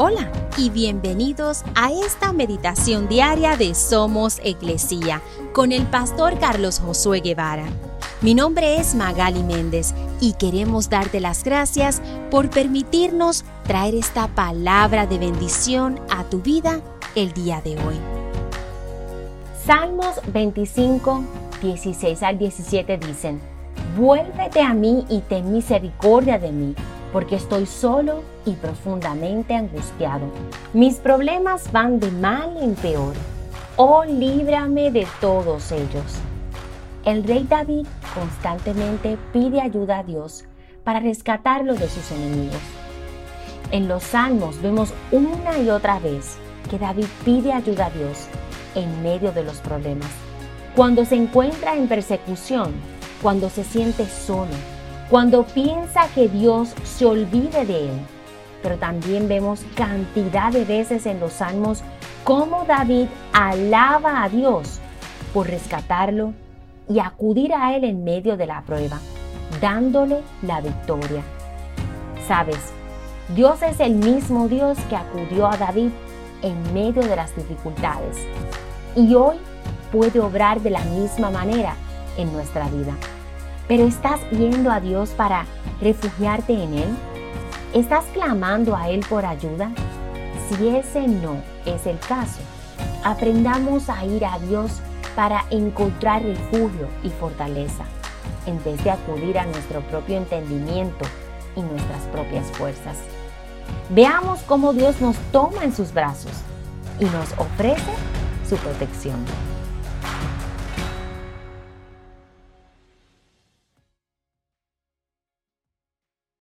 Hola y bienvenidos a esta meditación diaria de Somos Iglesia con el pastor Carlos Josué Guevara. Mi nombre es Magali Méndez y queremos darte las gracias por permitirnos traer esta palabra de bendición a tu vida el día de hoy. Salmos 25, 16 al 17 dicen, Vuélvete a mí y ten misericordia de mí porque estoy solo y profundamente angustiado. Mis problemas van de mal en peor. Oh, líbrame de todos ellos. El rey David constantemente pide ayuda a Dios para rescatarlo de sus enemigos. En los salmos vemos una y otra vez que David pide ayuda a Dios en medio de los problemas. Cuando se encuentra en persecución, cuando se siente solo, cuando piensa que Dios se olvide de él. Pero también vemos cantidad de veces en los salmos cómo David alaba a Dios por rescatarlo y acudir a él en medio de la prueba, dándole la victoria. Sabes, Dios es el mismo Dios que acudió a David en medio de las dificultades y hoy puede obrar de la misma manera en nuestra vida. Pero ¿estás yendo a Dios para refugiarte en Él? ¿Estás clamando a Él por ayuda? Si ese no es el caso, aprendamos a ir a Dios para encontrar refugio y fortaleza, en vez de acudir a nuestro propio entendimiento y nuestras propias fuerzas. Veamos cómo Dios nos toma en sus brazos y nos ofrece su protección.